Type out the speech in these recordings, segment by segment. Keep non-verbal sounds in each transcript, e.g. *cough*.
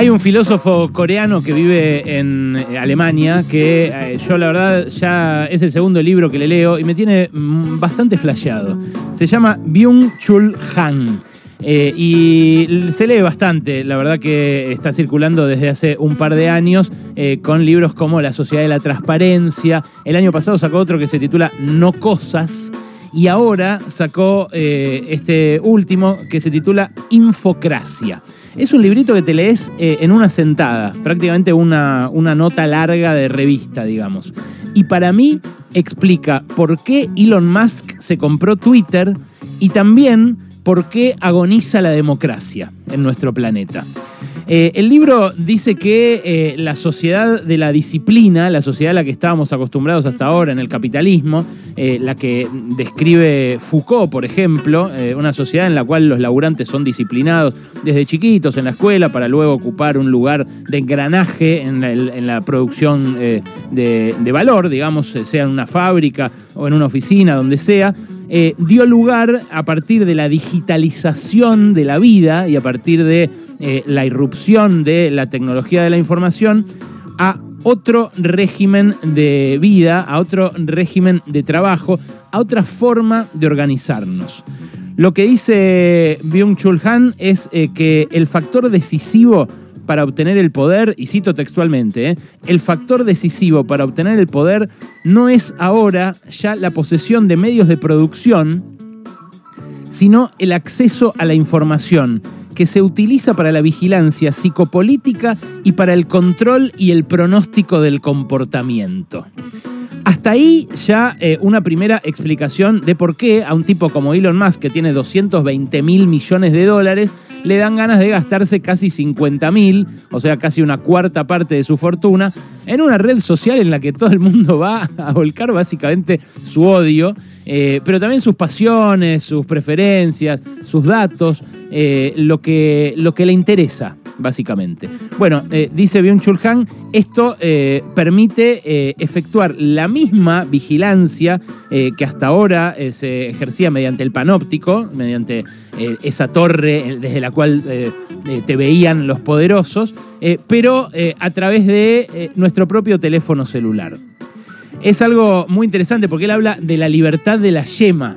Hay un filósofo coreano que vive en eh, Alemania que eh, yo la verdad ya es el segundo libro que le leo y me tiene mm, bastante flasheado. Se llama Byung-Chul Han. Eh, y se lee bastante, la verdad que está circulando desde hace un par de años con libros como La Sociedad de la Transparencia. El año pasado sacó otro que se titula No Cosas. Y ahora sacó este último que se titula Infocracia. Es un librito que te lees eh, en una sentada, prácticamente una, una nota larga de revista, digamos. Y para mí explica por qué Elon Musk se compró Twitter y también por qué agoniza la democracia en nuestro planeta. Eh, el libro dice que eh, la sociedad de la disciplina, la sociedad a la que estábamos acostumbrados hasta ahora en el capitalismo, eh, la que describe Foucault, por ejemplo, una sociedad en la cual los laburantes son disciplinados desde chiquitos en la escuela para luego ocupar un lugar de engranaje en la, producción de valor, digamos, sea en una fábrica o en una oficina, donde sea. Eh, dio lugar a partir de la digitalización de la vida y a partir de eh, la irrupción de la tecnología de la información a otro régimen de vida, a otro régimen de trabajo, a otra forma de organizarnos. Lo que dice Byung-Chul Han es eh, que el factor decisivo para obtener el poder, y cito textualmente, ¿eh? el factor decisivo para obtener el poder no es ahora ya la posesión de medios de producción, sino el acceso a la información que se utiliza para la vigilancia psicopolítica y para el control y el pronóstico del comportamiento. Hasta ahí ya eh, una primera explicación de por qué a un tipo como Elon Musk, que tiene 220 mil millones de dólares, le dan ganas de gastarse casi 50 mil, o sea, casi una cuarta parte de su fortuna, en una red social en la que todo el mundo va a volcar básicamente su odio, eh, pero también sus pasiones, sus preferencias, sus datos, eh, lo, que, lo que le interesa básicamente. Bueno, eh, dice Byung-Chul Han, esto permite efectuar la misma vigilancia que hasta ahora se ejercía mediante el panóptico, mediante esa torre desde la cual te veían los poderosos, pero a través de nuestro propio teléfono celular. Es algo muy interesante porque él habla de la libertad de la yema.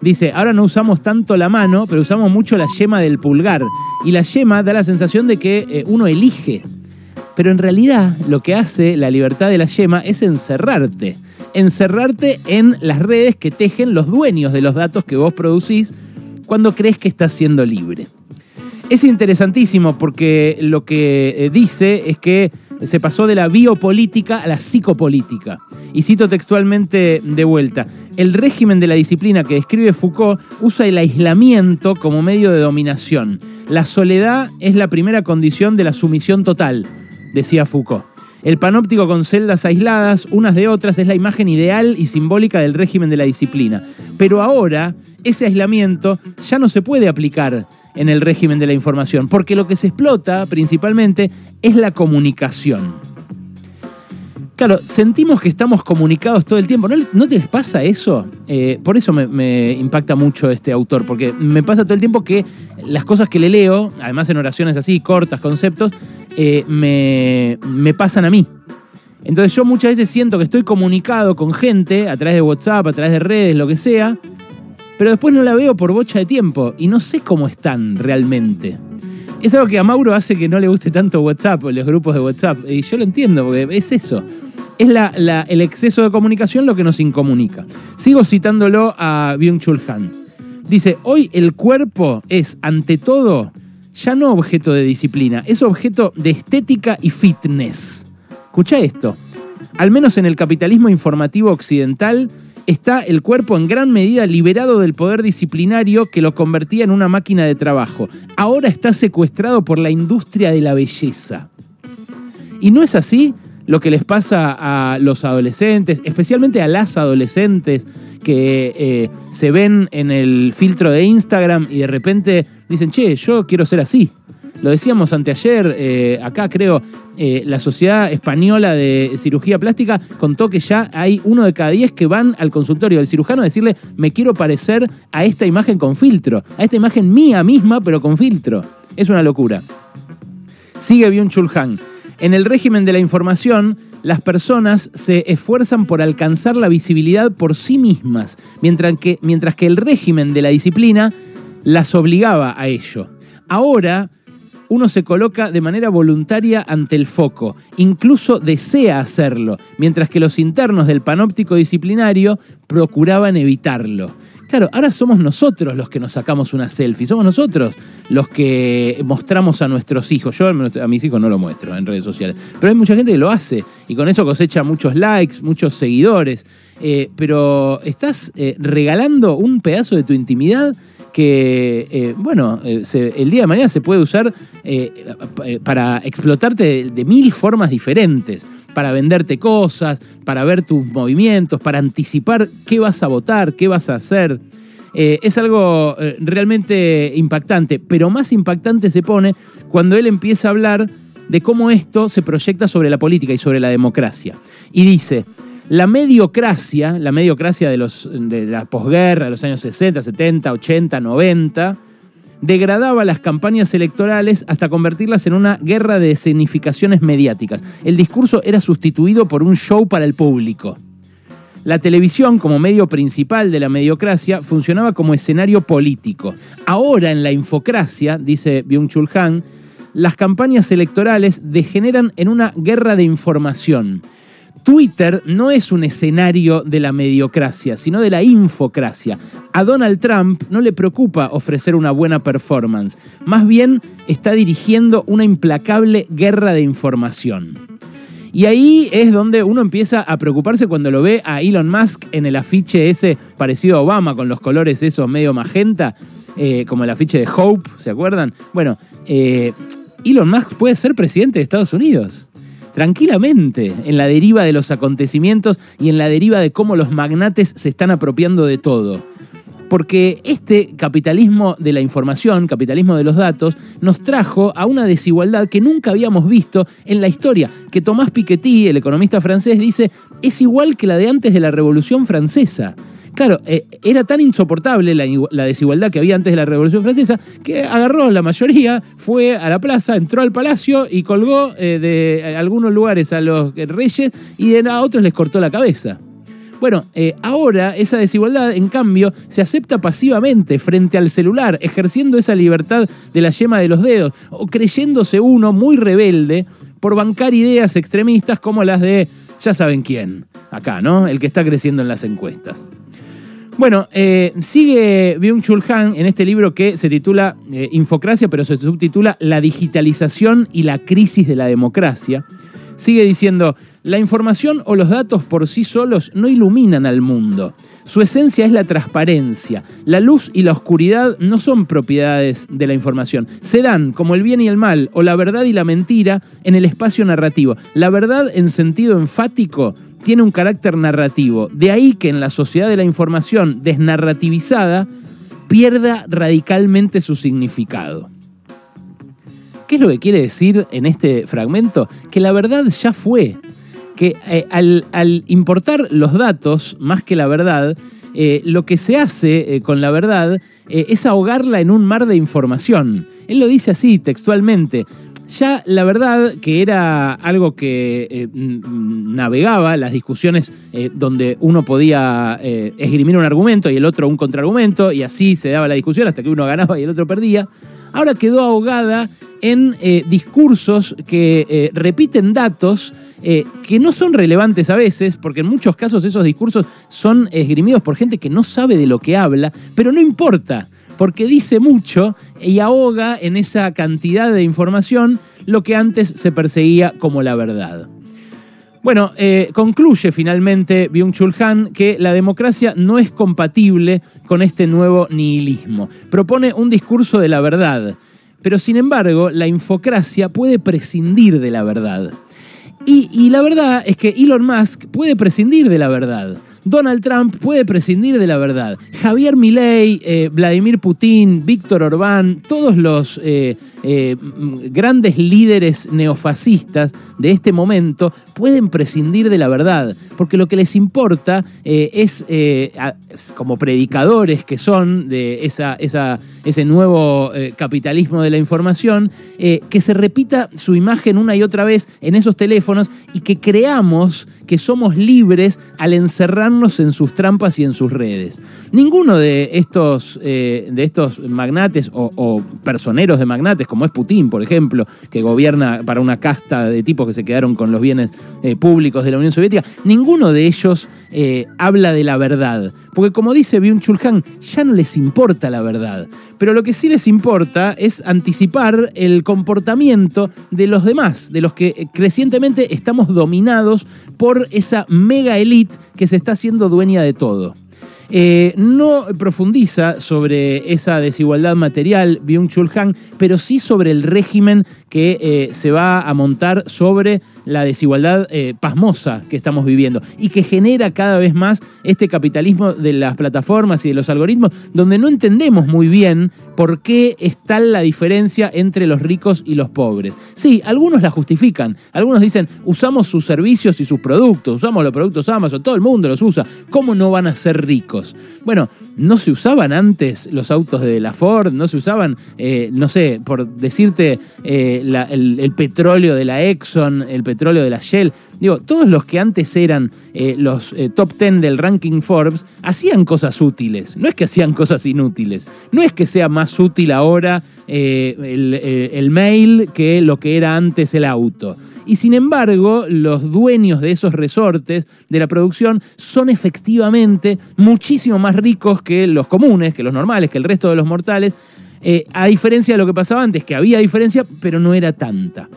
Dice, ahora no usamos tanto la mano, pero usamos mucho la yema del pulgar. Y la yema da la sensación de que eh, uno elige. Pero en realidad lo que hace la libertad de la yema es encerrarte. Encerrarte en las redes que tejen los dueños de los datos que vos producís cuando crees que estás siendo libre. Es interesantísimo porque lo que eh, dice es que se pasó de la biopolítica a la psicopolítica. Y cito textualmente de vuelta, el régimen de la disciplina que describe Foucault usa el aislamiento como medio de dominación. La soledad es la primera condición de la sumisión total, decía Foucault. El panóptico con celdas aisladas, unas de otras, es la imagen ideal y simbólica del régimen de la disciplina. Pero ahora, ese aislamiento ya no se puede aplicar en el régimen de la información, porque lo que se explota principalmente es la comunicación. Claro, sentimos que estamos comunicados todo el tiempo. ¿No, te pasa eso? Eh, por eso me, impacta mucho este autor, porque me pasa todo el tiempo que las cosas que le leo, además en oraciones así, cortas, conceptos, eh, me, me pasan a mí. Entonces yo muchas veces siento que estoy comunicado con gente a través de WhatsApp, a través de redes, lo que sea, pero después no la veo por bocha de tiempo y no sé cómo están realmente. Es algo que a Mauro hace que no le guste tanto WhatsApp, los grupos de WhatsApp. Y yo lo entiendo, porque es eso. Es el exceso de comunicación lo que nos incomunica. Sigo citándolo a Byung-Chul Han. Dice, hoy el cuerpo es, ante todo, ya no objeto de disciplina, es objeto de estética y fitness. Escucha esto. Al menos en el capitalismo informativo occidental, está el cuerpo en gran medida liberado del poder disciplinario que lo convertía en una máquina de trabajo. Ahora está secuestrado por la industria de la belleza. ¿Y no es así lo que les pasa a los adolescentes, especialmente a las adolescentes que eh, se ven en el filtro de Instagram y de repente dicen, che, yo quiero ser así? Lo decíamos anteayer, eh, acá creo, eh, la Sociedad Española de Cirugía Plástica contó que ya hay uno de cada diez que van al consultorio del cirujano a decirle, me quiero parecer a esta imagen con filtro, a esta imagen mía misma, pero con filtro. Es una locura. Sigue Byung-Chul Han. En el régimen de la información, las personas se esfuerzan por alcanzar la visibilidad por sí mismas, mientras que, mientras que el régimen de la disciplina las obligaba a ello. Ahora, uno se coloca de manera voluntaria ante el foco, incluso desea hacerlo, mientras que los internos del panóptico disciplinario procuraban evitarlo. Claro, ahora somos nosotros los que nos sacamos una selfie, somos nosotros los que mostramos a nuestros hijos. Yo a mis hijos no lo muestro en redes sociales, pero hay mucha gente que lo hace y con eso cosecha muchos likes, muchos seguidores. Eh, pero estás eh, regalando un pedazo de tu intimidad que, eh, bueno, el día de mañana se puede usar para explotarte de mil formas diferentes para venderte cosas, para ver tus movimientos, para anticipar qué vas a votar, qué vas a hacer. Eh, es algo eh, realmente impactante, pero más impactante se pone cuando él empieza a hablar de cómo esto se proyecta sobre la política y sobre la democracia. Y dice, la mediocracia, la mediocracia de, los, de la posguerra, de los años 60, 70, 80, 90, degradaba las campañas electorales hasta convertirlas en una guerra de escenificaciones mediáticas. El discurso era sustituido por un show para el público. La televisión, como medio principal de la mediocracia, funcionaba como escenario político. Ahora, en la infocracia, dice Byung-Chul Han, las campañas electorales degeneran en una guerra de información. Twitter no es un escenario de la mediocracia, sino de la infocracia. A Donald Trump no le preocupa ofrecer una buena performance, más bien está dirigiendo una implacable guerra de información. Y ahí es donde uno empieza a preocuparse cuando lo ve a Elon Musk en el afiche ese parecido a Obama, con los colores esos medio magenta, eh, como el afiche de Hope, ¿se acuerdan? Bueno, eh, Elon Musk puede ser presidente de Estados Unidos tranquilamente en la deriva de los acontecimientos y en la deriva de cómo los magnates se están apropiando de todo. Porque este capitalismo de la información, capitalismo de los datos, nos trajo a una desigualdad que nunca habíamos visto en la historia, que Tomás Piketty, el economista francés, dice es igual que la de antes de la Revolución Francesa. Claro, eh, era tan insoportable la, desigualdad que había antes de la Revolución Francesa que agarró la mayoría, fue a la plaza, entró al palacio y colgó eh, de algunos lugares a los reyes y a otros les cortó la cabeza. Bueno, eh, ahora esa desigualdad, en cambio, se acepta pasivamente frente al celular, ejerciendo esa libertad de la yema de los dedos, o creyéndose uno muy rebelde por bancar ideas extremistas como las de ya saben quién, acá, ¿no? El que está creciendo en las encuestas. Bueno, eh, sigue Byung-Chul Han en este libro que se titula eh, Infocracia, pero se subtitula La digitalización y la crisis de la democracia. Sigue diciendo, la información o los datos por sí solos no iluminan al mundo. Su esencia es la transparencia. La luz y la oscuridad no son propiedades de la información. Se dan, como el bien y el mal, o la verdad y la mentira, en el espacio narrativo. La verdad en sentido enfático tiene un carácter narrativo. De ahí que en la sociedad de la información desnarrativizada pierda radicalmente su significado. ¿Qué es lo que quiere decir en este fragmento? Que la verdad ya fue. Que eh, al, importar los datos más que la verdad, eh, lo que se hace eh, con la verdad es ahogarla en un mar de información. Él lo dice así textualmente. Ya la verdad que era algo que navegaba las discusiones donde uno podía esgrimir un argumento y el otro un contraargumento y así se daba la discusión hasta que uno ganaba y el otro perdía, ahora quedó ahogada en discursos que repiten datos que no son relevantes a veces, porque en muchos casos esos discursos son esgrimidos por gente que no sabe de lo que habla, pero no importa porque dice mucho y ahoga en esa cantidad de información lo que antes se perseguía como la verdad. Bueno, eh, concluye finalmente Byung-Chul Han que la democracia no es compatible con este nuevo nihilismo. Propone un discurso de la verdad, pero sin embargo la infocracia puede prescindir de la verdad. Y, la verdad es que Elon Musk puede prescindir de la verdad. Donald Trump puede prescindir de la verdad. Javier Milei, eh, Vladimir Putin, Víctor Orbán, todos los eh, eh, grandes líderes neofascistas de este momento pueden prescindir de la verdad, porque lo que les importa es, como predicadores que son de esa, ese nuevo capitalismo de la información, que se repita su imagen una y otra vez en esos teléfonos y que creamos que somos libres al encerrarnos en sus trampas y en sus redes. Ninguno de estos, eh, de estos magnates o, personeros de magnates, como es Putin, por ejemplo, que gobierna para una casta de tipos que se quedaron con los bienes eh, públicos de la Unión Soviética, ninguno de ellos eh, habla de la verdad. Porque como dice Byung-Chul Han, ya no les importa la verdad. Pero lo que sí les importa es anticipar el comportamiento de los demás, de los que crecientemente estamos dominados por esa mega elite que se está haciendo dueña de todo. Eh, no profundiza sobre esa desigualdad material Byung-Chul Han, pero sí sobre el régimen que eh, se va a montar sobre la desigualdad eh, pasmosa que estamos viviendo y que genera cada vez más este capitalismo de las plataformas y de los algoritmos, donde no entendemos muy bien por qué está la diferencia entre los ricos y los pobres. Sí, algunos la justifican, algunos dicen, usamos sus servicios y sus productos, usamos los productos Amazon, todo el mundo los usa, ¿cómo no van a ser ricos? Bueno, no se usaban antes los autos de la Ford, no se usaban, eh, no sé, por decirte, eh, el, petróleo de la Exxon, el petróleo de la Shell. Digo, todos los que antes eran eh, los top 10 del ranking Forbes hacían cosas útiles, no es que hacían cosas inútiles, no es que sea más útil ahora el mail que lo que era antes el auto. Y sin embargo, los dueños de esos resortes de la producción son efectivamente muchísimo más ricos que los comunes, que los normales, que el resto de los mortales, eh, a diferencia de lo que pasaba antes, que había diferencia, pero no era tanta.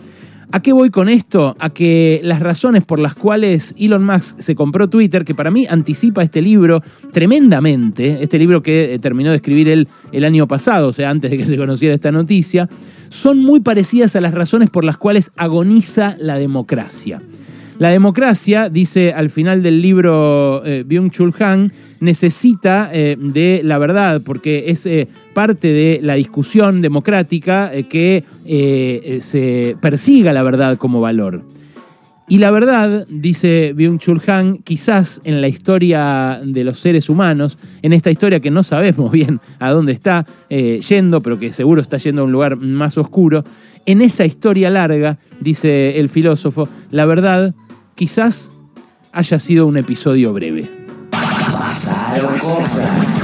¿A qué voy con esto? A que las razones por las cuales Elon Musk se compró Twitter, que para mí anticipa este libro tremendamente, este libro que eh, terminó de escribir él el año pasado, o sea, antes de que se conociera esta noticia, son muy parecidas a las razones por las cuales agoniza la democracia. La democracia, dice al final del libro eh, Byung-Chul Han, necesita eh, de la verdad, porque es eh, parte de la discusión democrática que se persiga la verdad como valor. Y la verdad, dice Byung-Chul Han, quizás en la historia de los seres humanos, en esta historia que no sabemos *laughs* bien a dónde está yendo, pero que seguro está yendo a un lugar más oscuro, en esa historia larga, dice el filósofo, la verdad quizás haya sido un episodio breve. Pasaron cosas.